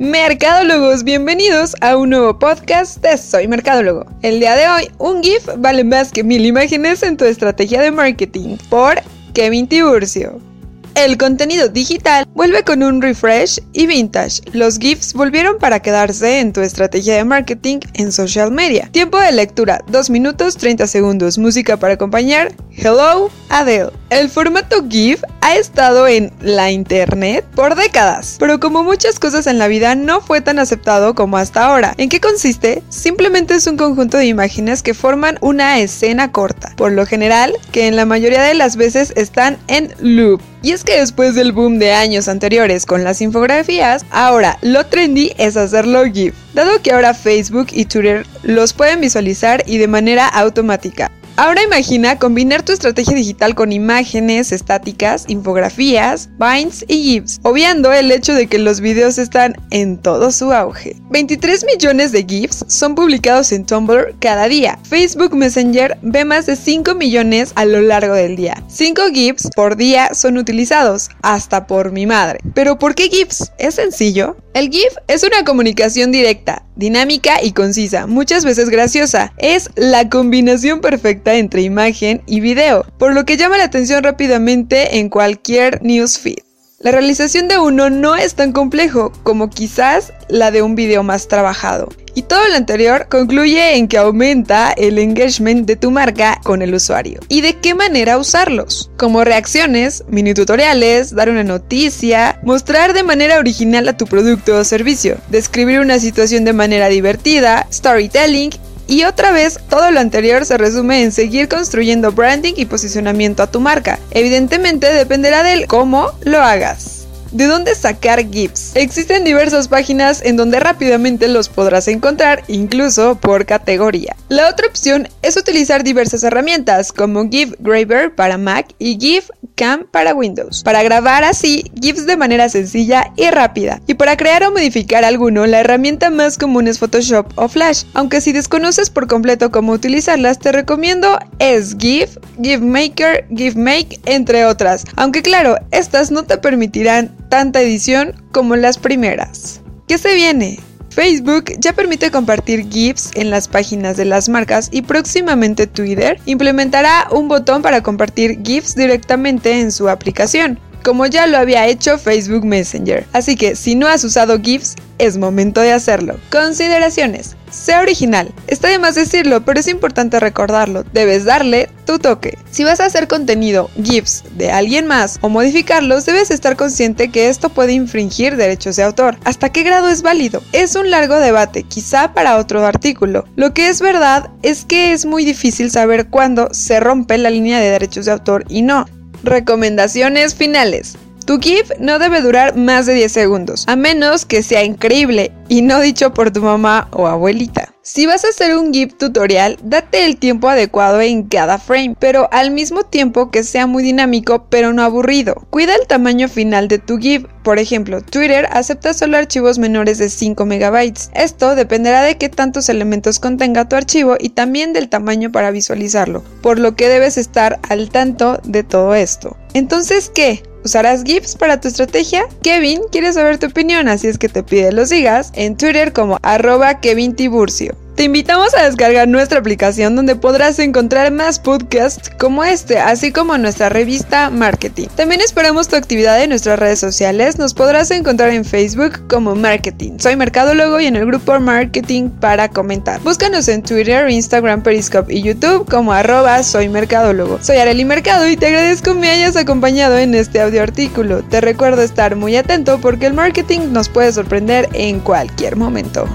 Mercadólogos, bienvenidos a un nuevo podcast de Soy Mercadólogo. El día de hoy, un GIF vale más que mil imágenes en tu estrategia de marketing por Kevin Tiburcio. El contenido digital vuelve con un refresh y vintage. Los GIFs volvieron para quedarse en tu estrategia de marketing en social media. Tiempo de lectura 2 minutos 30 segundos. Música para acompañar. Hello, Adele. El formato GIF ha estado en la internet por décadas, pero como muchas cosas en la vida no fue tan aceptado como hasta ahora. ¿En qué consiste? Simplemente es un conjunto de imágenes que forman una escena corta, por lo general que en la mayoría de las veces están en loop. Y es que después del boom de años anteriores con las infografías, ahora lo trendy es hacerlo GIF, dado que ahora Facebook y Twitter los pueden visualizar y de manera automática. Ahora imagina combinar tu estrategia digital con imágenes estáticas, infografías, binds y GIFs, obviando el hecho de que los videos están en todo su auge. 23 millones de GIFs son publicados en Tumblr cada día. Facebook Messenger ve más de 5 millones a lo largo del día. 5 GIFs por día son utilizados, hasta por mi madre. Pero ¿por qué GIFs? ¿Es sencillo? El GIF es una comunicación directa, dinámica y concisa, muchas veces graciosa. Es la combinación perfecta entre imagen y video, por lo que llama la atención rápidamente en cualquier newsfeed. La realización de uno no es tan complejo como quizás la de un video más trabajado. Y todo lo anterior concluye en que aumenta el engagement de tu marca con el usuario. ¿Y de qué manera usarlos? Como reacciones, mini tutoriales, dar una noticia, mostrar de manera original a tu producto o servicio, describir una situación de manera divertida, storytelling y otra vez, todo lo anterior se resume en seguir construyendo branding y posicionamiento a tu marca. Evidentemente dependerá del cómo lo hagas. ¿De dónde sacar GIFs? Existen diversas páginas en donde rápidamente los podrás encontrar, incluso por categoría. La otra opción es utilizar diversas herramientas como GIF Graver para Mac y GIF Cam para Windows, para grabar así GIFs de manera sencilla y rápida. Y para crear o modificar alguno, la herramienta más común es Photoshop o Flash, aunque si desconoces por completo cómo utilizarlas, te recomiendo es GIF, GIF Maker, GIF Make, entre otras. Aunque claro, estas no te permitirán tanta edición como las primeras. ¿Qué se viene? Facebook ya permite compartir GIFs en las páginas de las marcas y próximamente Twitter implementará un botón para compartir GIFs directamente en su aplicación, como ya lo había hecho Facebook Messenger. Así que si no has usado GIFs, es momento de hacerlo. Consideraciones. Sea original. Está de más decirlo, pero es importante recordarlo. Debes darle tu toque. Si vas a hacer contenido, GIFs de alguien más o modificarlos, debes estar consciente que esto puede infringir derechos de autor. ¿Hasta qué grado es válido? Es un largo debate, quizá para otro artículo. Lo que es verdad es que es muy difícil saber cuándo se rompe la línea de derechos de autor y no. Recomendaciones finales. Tu GIF no debe durar más de 10 segundos, a menos que sea increíble y no dicho por tu mamá o abuelita. Si vas a hacer un GIF tutorial, date el tiempo adecuado en cada frame, pero al mismo tiempo que sea muy dinámico pero no aburrido. Cuida el tamaño final de tu GIF. Por ejemplo, Twitter acepta solo archivos menores de 5 megabytes. Esto dependerá de qué tantos elementos contenga tu archivo y también del tamaño para visualizarlo, por lo que debes estar al tanto de todo esto. Entonces, ¿qué? ¿Usarás GIFs para tu estrategia? Kevin quiere saber tu opinión, así es que te pide los sigas en Twitter como arroba Kevin Tiburcio. Te invitamos a descargar nuestra aplicación donde podrás encontrar más podcasts como este, así como nuestra revista Marketing. También esperamos tu actividad en nuestras redes sociales. Nos podrás encontrar en Facebook como Marketing. Soy Mercadólogo y en el grupo Marketing para comentar. Búscanos en Twitter, Instagram, Periscope y YouTube como arroba Soy Mercadólogo. Soy Arely Mercado y te agradezco me hayas acompañado en este audio artículo. Te recuerdo estar muy atento porque el marketing nos puede sorprender en cualquier momento.